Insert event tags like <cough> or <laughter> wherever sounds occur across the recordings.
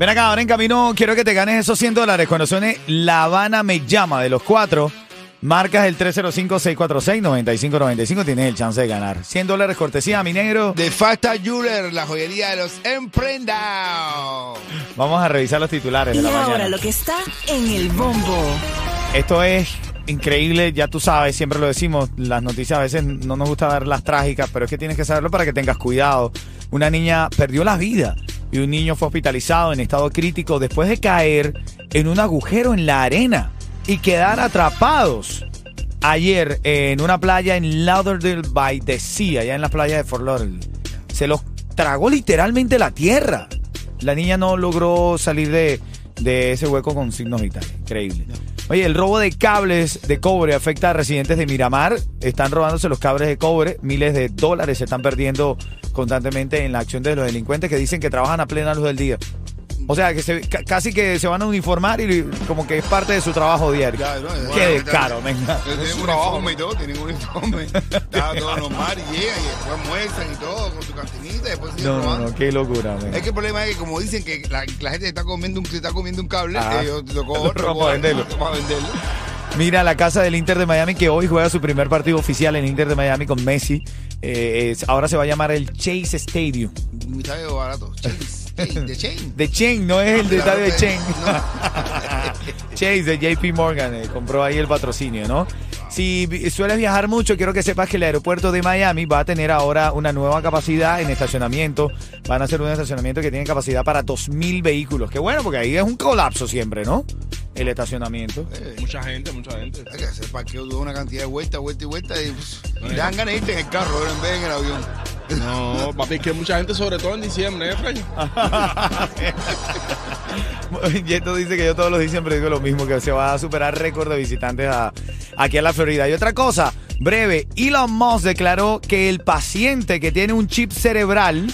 Ven acá, ahora en camino quiero que te ganes esos 100 dólares. Cuando suene La Habana me llama de los cuatro, marcas el 305-646-9595, tienes el chance de ganar. 100 dólares cortesía, mi negro. De Fasta Jeweler, la joyería de los emprendados. Vamos a revisar los titulares de Y la ahora mañana. lo que está en el bombo. Esto es increíble, ya tú sabes, siempre lo decimos, las noticias a veces no nos gusta dar las trágicas, pero es que tienes que saberlo para que tengas cuidado. Una niña perdió la vida y un niño fue hospitalizado en estado crítico después de caer en un agujero en la arena y quedar atrapados ayer en una playa en Lauderdale by the Sea, allá en la playa de Fort Lauderdale. Se los tragó literalmente la tierra. La niña no logró salir de, de ese hueco con signos vitales. Increíble. Oye, el robo de cables de cobre afecta a residentes de Miramar. Están robándose los cables de cobre. Miles de dólares se están perdiendo constantemente en la acción de los delincuentes que dicen que trabajan a plena luz del día. O sea, que se- casi que se van a uniformar y como que es parte de su trabajo diario. Qué descaro, venga. Tienen un uniforme y todo, tienen un uniforme. Está todo normal y llegan y después muestran y todo con su cantinita y después No, no, qué locura, venga. Es que el problema es que como dicen que la, la gente está comiendo un, se está comiendo un cable, Ah. ellos <laughs> lo Lo cogen roban para venderlo. para venderlo. Mira, la casa del Inter de Miami que hoy juega su primer partido oficial en Inter de Miami con Messi. eh, es- ahora se va a llamar el Chase Stadium. Un estadio barato. Chains. Chain, de Chain. <laughs> De Chain, no es el de estadio de que- Chain. no. <laughs> Chase de JP Morgan eh, compró ahí el patrocinio, ¿no? Si sueles viajar mucho, quiero que sepas que el aeropuerto de Miami va a tener ahora una nueva capacidad en estacionamiento. Van a hacer un estacionamiento que tiene capacidad para 2.000 vehículos. Qué bueno, porque ahí es un colapso siempre, ¿no? El estacionamiento. Mucha gente, mucha gente. Hay que hacer parqueo de una cantidad de vueltas, vueltas y vueltas y pues, te dan ganas de irte en el carro en vez de en el avión. No, papi, es que mucha gente, sobre todo en diciembre, ¿eh? Yeto <laughs> dice que yo todos los diciembre digo lo mismo, que se va a superar récord de visitantes a- aquí a la Florida. Y otra cosa, breve, Elon Musk declaró que el paciente que tiene un chip cerebral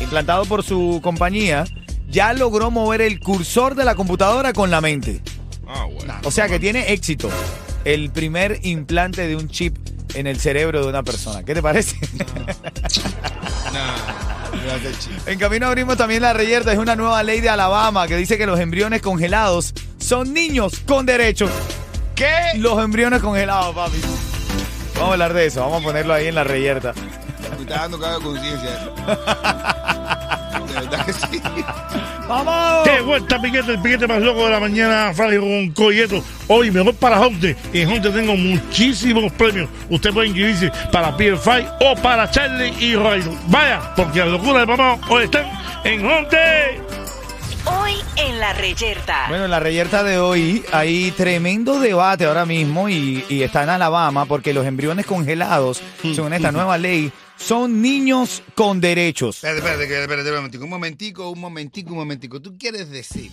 implantado por su compañía ya logró mover el cursor de la computadora con la mente. Ah, bueno. O sea que tiene éxito. El primer implante de un chip en el cerebro de una persona. ¿Qué te parece? En camino abrimos también la reyerta. Es una nueva ley de Alabama que dice que los embriones congelados son niños con derechos. ¿Qué? Los embriones congelados, papi. Vamos a hablar de eso. Vamos a ponerlo ahí en la reyerta. Me está dando de conciencia. De verdad que sí. <laughs> ¡Vamos! ¡Qué vuelta, piquete! El piquete más loco de la mañana, Fray con Coyeto. Hoy me voy para Honte. Y en Honte tengo muchísimos premios. Usted puede inscribirse para Pierre Fight o para Charlie y Roy. Vaya, porque la locura de mamá hoy están en Honte. Hoy en la reyerta. Bueno, en la reyerta de hoy hay tremendo debate ahora mismo y, y está en Alabama porque los embriones congelados, según esta nueva ley, son niños con derechos. Espérate, espérate, que- espérate, un momentico, un momentico, un momentico, un momentico. ¿Tú quieres decir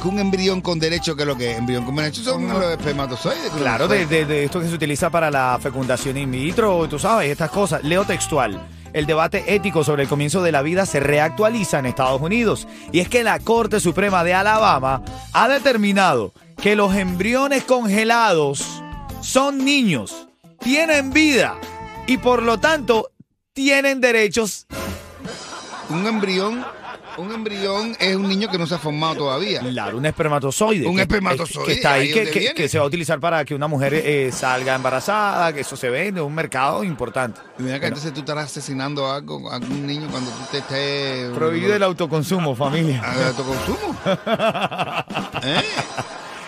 que un embrión con derecho, que es lo que es? Embrión con derecho son los espermatozoides. Claro, de, de- de esto que se utiliza para la fecundación in vitro, tú sabes, estas cosas. Leo textual. El debate ético sobre el comienzo de la vida se reactualiza en Estados Unidos. Y es que la Corte Suprema de Alabama ha determinado que los embriones congelados son niños, tienen vida y por lo tanto tienen derechos. Un embrión, un embrión es un niño que no se ha formado todavía. Claro, un espermatozoide. Un que- espermatozoide, Que, está ahí, ahí que, que- se va a utilizar para que una mujer eh, salga embarazada, que eso se vende, un mercado importante. Mira que entonces tú estarás asesinando a algo, a algún niño cuando tú te estés... Prohibido el autoconsumo, familia. ¿A autoconsumo? <laughs> ¿Eh?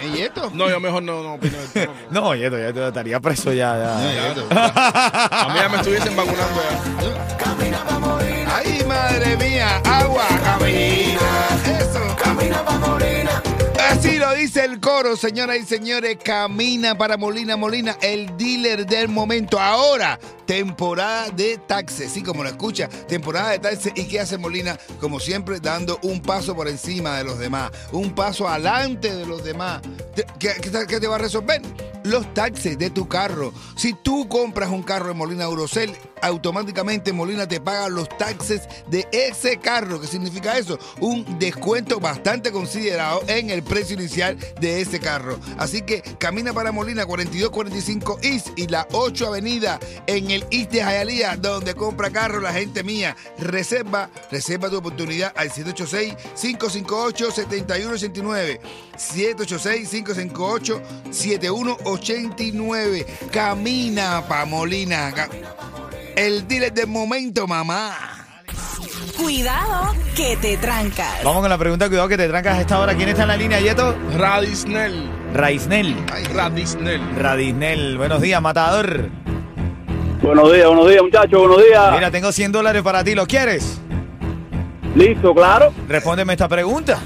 ¿Y esto? No, yo mejor no, no opino del tema. <laughs> No, Yeto, ya te estaría preso ya. ya. Ya, esto. <laughs> A mí ya me estuviesen vacunando ya. Ay, madre mía, agua, camina. Eso. Camina para Molina. Así lo dice el coro, señoras y señores. Camina para Molina, Molina, el dealer del momento. Ahora, temporada de taxes. Sí, como lo escucha, temporada de taxes. ¿Y qué hace Molina? Como siempre, dando un paso por encima de los demás. Un paso adelante de los demás. ¿Qué, te- va a resolver? Los taxes de tu carro. Si tú compras un carro en Molina Eurocel, automáticamente Molina te paga los taxes de ese carro. ¿Qué significa eso? Un descuento bastante considerado en el precio inicial de ese carro. Así que camina para Molina 4245 East y la 8 Avenida en el East de Hialeah, donde compra carro la gente mía. Reserva, reserva tu oportunidad al 786-558-7189. 786-558-7189. Camina pa' Molina. El dealer del momento, mamá. Cuidado que te trancas. Vamos con la pregunta, cuidado que te trancas a esta hora. ¿Quién está en la línea, Yeto? Radisnel. Raisnel. Radisnel. Radisnel. Buenos días, matador. Buenos días, buenos días, muchachos, buenos días. Mira, tengo 100 dólares para ti. ¿Lo quieres? Listo, claro. Respóndeme esta pregunta.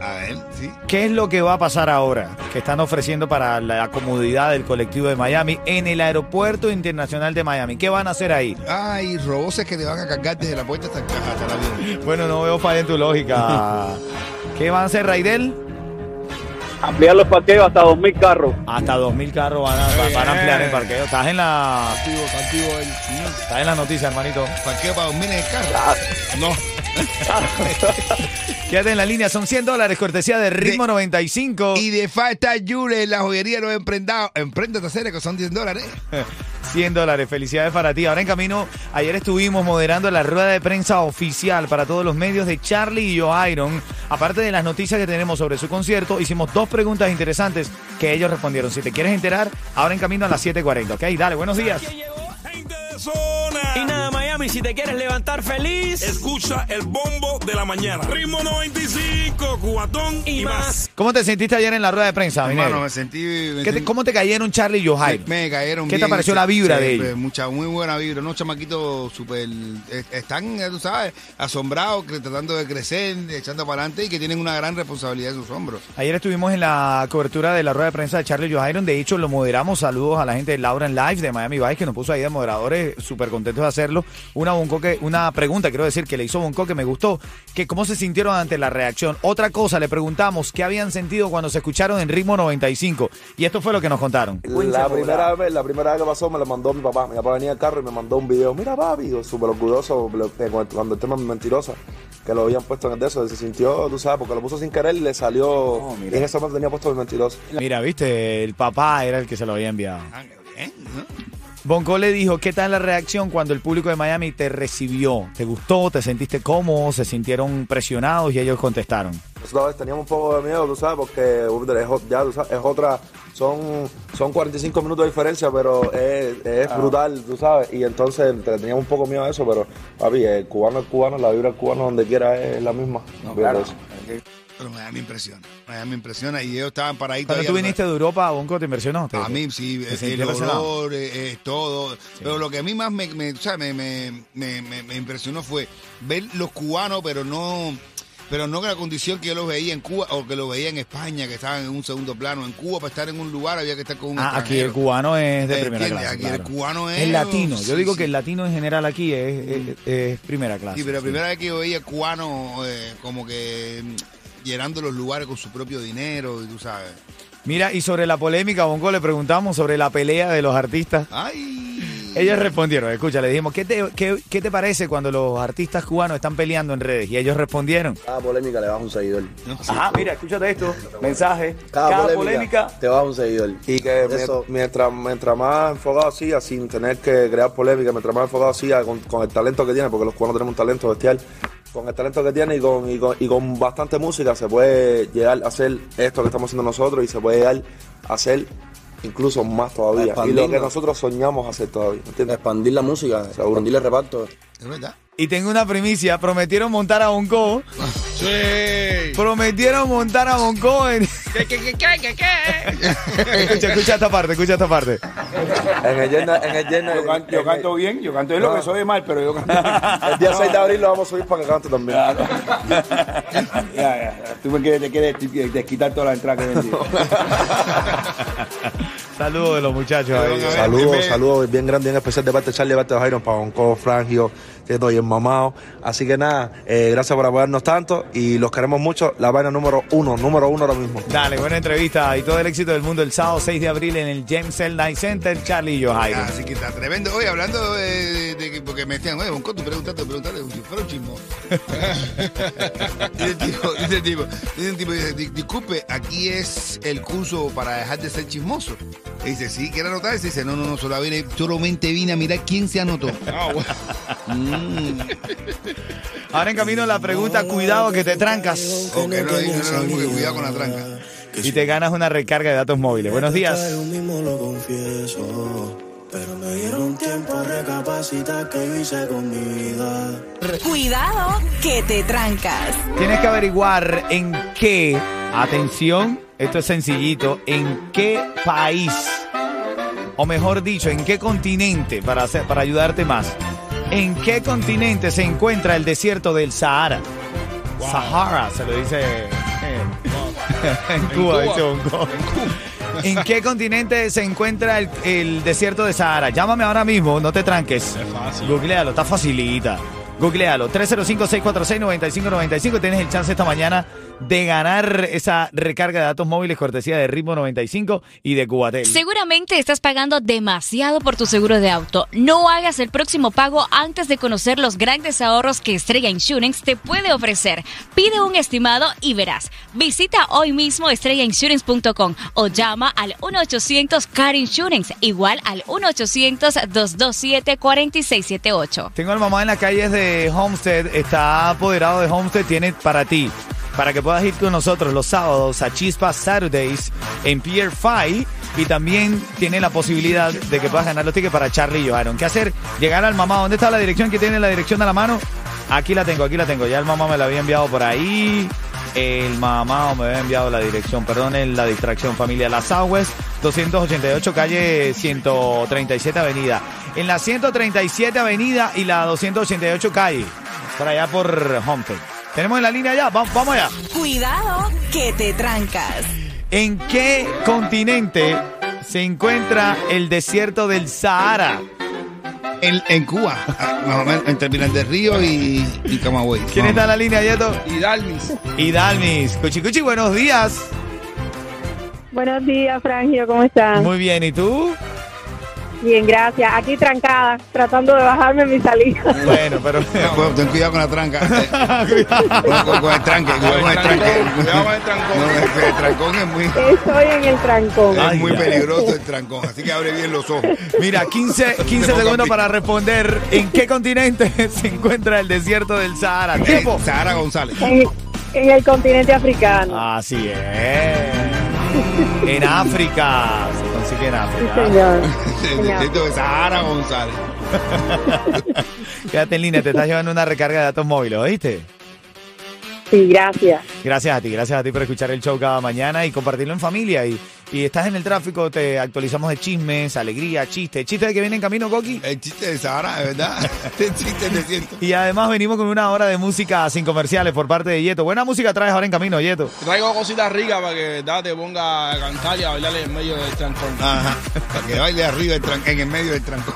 A, a ver, sí. ¿Qué es lo que va a pasar ahora que están ofreciendo para la comodidad del colectivo de Miami en el aeropuerto internacional de Miami? ¿Qué van a hacer ahí? Ay, roboces que te van a cargar desde la puerta hasta, hasta el avión. Bueno, no veo falla en tu lógica. <laughs> ¿Qué van a hacer, Raidel? Ampliar los parqueos hasta 2.000 carros. Hasta 2.000 carros van a, van a ampliar el parqueo. Estás en la, Activo, activo él. estás en la noticia, hermanito. Parqueo para dormir en el carro. No. <laughs> Quédate en la línea, son 100 dólares, cortesía de Ritmo 95. Y de falta Yure, la joyería de los emprendados. Empréndete a hacer que son 10 dólares. <laughs> 100 dólares, felicidades para ti. Ahora en camino, ayer estuvimos moderando la rueda de prensa oficial para todos los medios de Charlie y Joe Iron. Aparte de las noticias que tenemos sobre su concierto, hicimos dos preguntas interesantes que ellos respondieron. Si te quieres enterar, ahora en camino a las 7.40. Ok, dale, buenos días. Y si te quieres levantar feliz. Escucha el bombo de la mañana. Ritmo 95, cubatón y, Y más. más. ¿Cómo te sentiste ayer en la rueda de prensa, mi Hermano, me sentí. me ¿Qué te- sentí- ¿Cómo te cayeron Charlie y Joe me, me cayeron ¿Qué te pareció se- la vibra se- de ellos? Mucha, muy buena vibra. Unos chamaquitos súper. eh, Están, eh, tú sabes, asombrados, tratando de crecer, echando para adelante y que tienen una gran responsabilidad en sus hombros. Ayer estuvimos en la cobertura de la rueda de prensa de Charlie Joe Iron. De hecho, lo moderamos. Saludos a la gente de Laura en Live de Miami Vice que nos puso ahí de moderadores. Súper contentos de hacerlo. Una, Boncoque, una pregunta, quiero decir, que le hizo Bonco que me gustó. Que cómo se sintieron ante la reacción. Otra cosa, le preguntamos qué habían sentido cuando se escucharon en ritmo 95. Y esto fue lo que nos contaron. La primera vez, la primera vez que pasó me lo mandó mi papá. Mi papá venía al carro y me mandó un video. Mira, papi, súper orgulloso lo- cuando el tema es mentirosa, que lo habían puesto en el de eso. Se sintió, tú sabes, porque lo puso sin querer y le salió. y en ese momento tenía puesto mi mentiroso. Mira, viste, el papá era el que se lo había enviado. Ah, ¿no? Bonco le dijo, ¿qué tal la reacción cuando el público de Miami te recibió? ¿Te gustó? ¿Te sentiste cómodo? ¿Se sintieron presionados? Y ellos contestaron. Nosotros teníamos un poco de miedo, tú sabes, porque es, ya, sabes, es otra. Son, son 45 minutos de diferencia, pero es, es brutal, tú sabes. Y entonces te- teníamos un poco miedo a eso, pero papi, el cubano es cubano, la vibra del cubano donde quiera es la misma. Eso. Pero Miami impresiona. Miami impresiona y ellos estaban paraditos. Cuando ahí tú viniste de Europa, Bonco, ¿te impresionó? ¿Te- A mí sí, el, olor, eh, eh, todo. Pero lo que a mí más me, me, o sea, me, me- impresionó fue ver los cubanos, pero no pero no con la condición que yo los veía en Cuba o que los veía en España, que estaban en un segundo plano. En Cuba, para estar en un lugar, había que estar con un Ah, aquí el cubano es de ¿Me primera clase. Aquí el cubano es- El latino. Yo sí, digo sí. que el latino en general aquí es, es- es primera clase. Sí, pero la sí. primera vez que yo veía cubanos eh, como que llenando los lugares con su propio dinero, y tú sabes. Mira, y sobre la polémica, Bonco, le preguntamos sobre la pelea de los artistas. ¡Ay! Ellos respondieron, escucha, le dijimos, ¿qué te, qué, qué te parece cuando los artistas cubanos están peleando en redes? Y ellos respondieron. Cada polémica le baja un seguidor. Ajá, mira, escúchate esto, mensaje. Cada, Cada, polémica, polémica, te baja un seguidor. Y que Eso- mientras, mientras más enfocado siga, sin tener que crear polémica, mientras más enfocado siga con, con el talento que tiene, porque los cubanos tenemos un talento bestial, con el talento que tiene y con, y con, y con bastante música se puede llegar a hacer esto que estamos haciendo nosotros y se puede llegar a hacer incluso más todavía. Y lo que nosotros soñamos hacer todavía. ¿entiendes? Expandir la música, expandir el reparto. Es verdad. y tengo una primicia, prometieron montar a Bonco, <laughs> Sí. prometieron montar a Bonco en, ¿Qué, qué, qué, qué, qué? <laughs> Escucha, escucha esta parte, escucha esta parte. En el Yerna, en el Yerna. Yo, can- yo canto bien, yo canto bien lo que soy mal, pero yo canto bien. <laughs> El día 6 de abril lo vamos a subir para que cante también. <laughs> Ya, ya, ya. Tú me quieres, te quieres des- desquitar toda la entrada que vendí. Saludos de los muchachos ahí. Saludos, saludos bien grande, bien especial de parte de Charlie, de parte de Jairon, para Bonco, Frangio, Tieto y el mamado. Así que nada, eh, gracias por apoyarnos tanto y los queremos mucho. La vaina número uno, número uno ahora mismo. Dale, buena entrevista y todo el éxito del mundo el sábado 6 de abril en el James L. Night Center, Charlie y yo, Jairo. Así que está tremendo. Oye, hablando de, de que, porque me decían, oye, Bonco, tú preguntaste, preguntaste, un chismo. <laughs> dice el tipo, dice el tipo, dice el tipo, dice, "Di- disculpe, aquí es el curso para dejar de ser chismoso. Y dice, sí, ¿quiere anotar? Y dice, no, no, no, solo vine- solamente vine a mirar quién se anotó. Ah, bueno. Mm. Ahora en camino la pregunta, cuidado que te trancas. Ok, no, no, no, no, que cuidado con la tranca. Y te ganas una recarga de datos móviles. Buenos días. mismo lo confieso. Pero me dieron tiempo a recapacitar que yo hice con mi vida. Cuidado que te trancas. Tienes que averiguar en qué, atención, esto es sencillito, en qué país, o mejor dicho, en qué continente, para, hacer, para ayudarte más, en qué continente se encuentra el desierto del Sahara. Sahara, se lo dice eh, en Cuba, Cuba. dice Bongo. ¿En qué continente se encuentra el, el desierto de Sahara? Llámame ahora mismo, no te tranques. Es fácil. Googlealo, está facilita. Googlealo, 305-646-9595. Tienes el chance esta mañana de ganar esa recarga de datos móviles cortesía de Ritmo 95 y de Cubatel. Seguramente estás pagando demasiado por tu seguro de auto. No hagas el próximo pago antes de conocer los grandes ahorros que Estrella Insurance te puede ofrecer. Pide un estimado y verás. Visita hoy mismo estrellainsurance.com o llama al 1-800-CAR Insurance, igual al 1-800-227-4678. Tengo al mamá en las calles de Homestead, está apoderado de Homestead, tiene para ti, para que puedas ir con nosotros los sábados a Chispa Saturdays en Pier 5 y también tiene la posibilidad de que puedas ganar los tickets para Charlie y Joharon. ¿Qué hacer? Llegar al mamá. ¿Dónde está la dirección que tiene la dirección a la mano? Aquí la tengo, aquí la tengo. Ya el mamá me la había enviado por ahí. El mamá me había enviado la dirección, perdonen la distracción familia. La Southwest 288 calle 137 avenida. En la 137 avenida y la 288 calle. Para allá por Homestead. Tenemos en la línea ya, Va- vamos allá. Cuidado que te trancas. ¿En qué continente se encuentra el desierto del Sahara? En, en Cuba, <laughs> más o menos, entre Pinar del Río y, y Camagüey. ¿Quién está en la línea, Yeto? Y Dalmis. Y Dalmis. Cuchi Cuchi, buenos días. Buenos días, Frangio, ¿cómo estás? Muy bien, ¿y tú? Bien, gracias. Aquí trancada, tratando de bajarme mi salida. Bueno, pero... <laughs> Bueno, ten cuidado con la tranca. Con, <laughs> con- con el tranque, cuidado con el tranque. Cuidado con el trancón. No, el trancón es muy, Estoy en el trancón. es muy peligroso el trancón, así que abre bien los ojos. Mira, 15, 15 segundos para responder en qué continente <laughs> se encuentra el desierto del Sahara. Tiempo. Eh, Sahara González. En, en el continente africano. Así es. En África. Se consigue en Sí, África. señor. El distrito de Sahara González. <laughs> Quédate en línea, te estás llevando una recarga de datos móviles, ¿oíste? Sí, gracias. Gracias a ti, gracias a ti por escuchar el show cada mañana y compartirlo en familia. Y, y estás en el tráfico, te actualizamos de chismes, alegría, chistes. ¿Chistes de que viene en camino, Coqui? El chiste de Sahara, de verdad. <laughs> El chiste del desierto. Y además venimos con una hora de música sin comerciales por parte de Yeto. Buena música traes ahora en camino, Yeto. Traigo cositas ricas para que ¿verdad? te ponga a cantar y a bailar en medio del trancón. Ajá. Para que baile arriba el en el medio del trancón.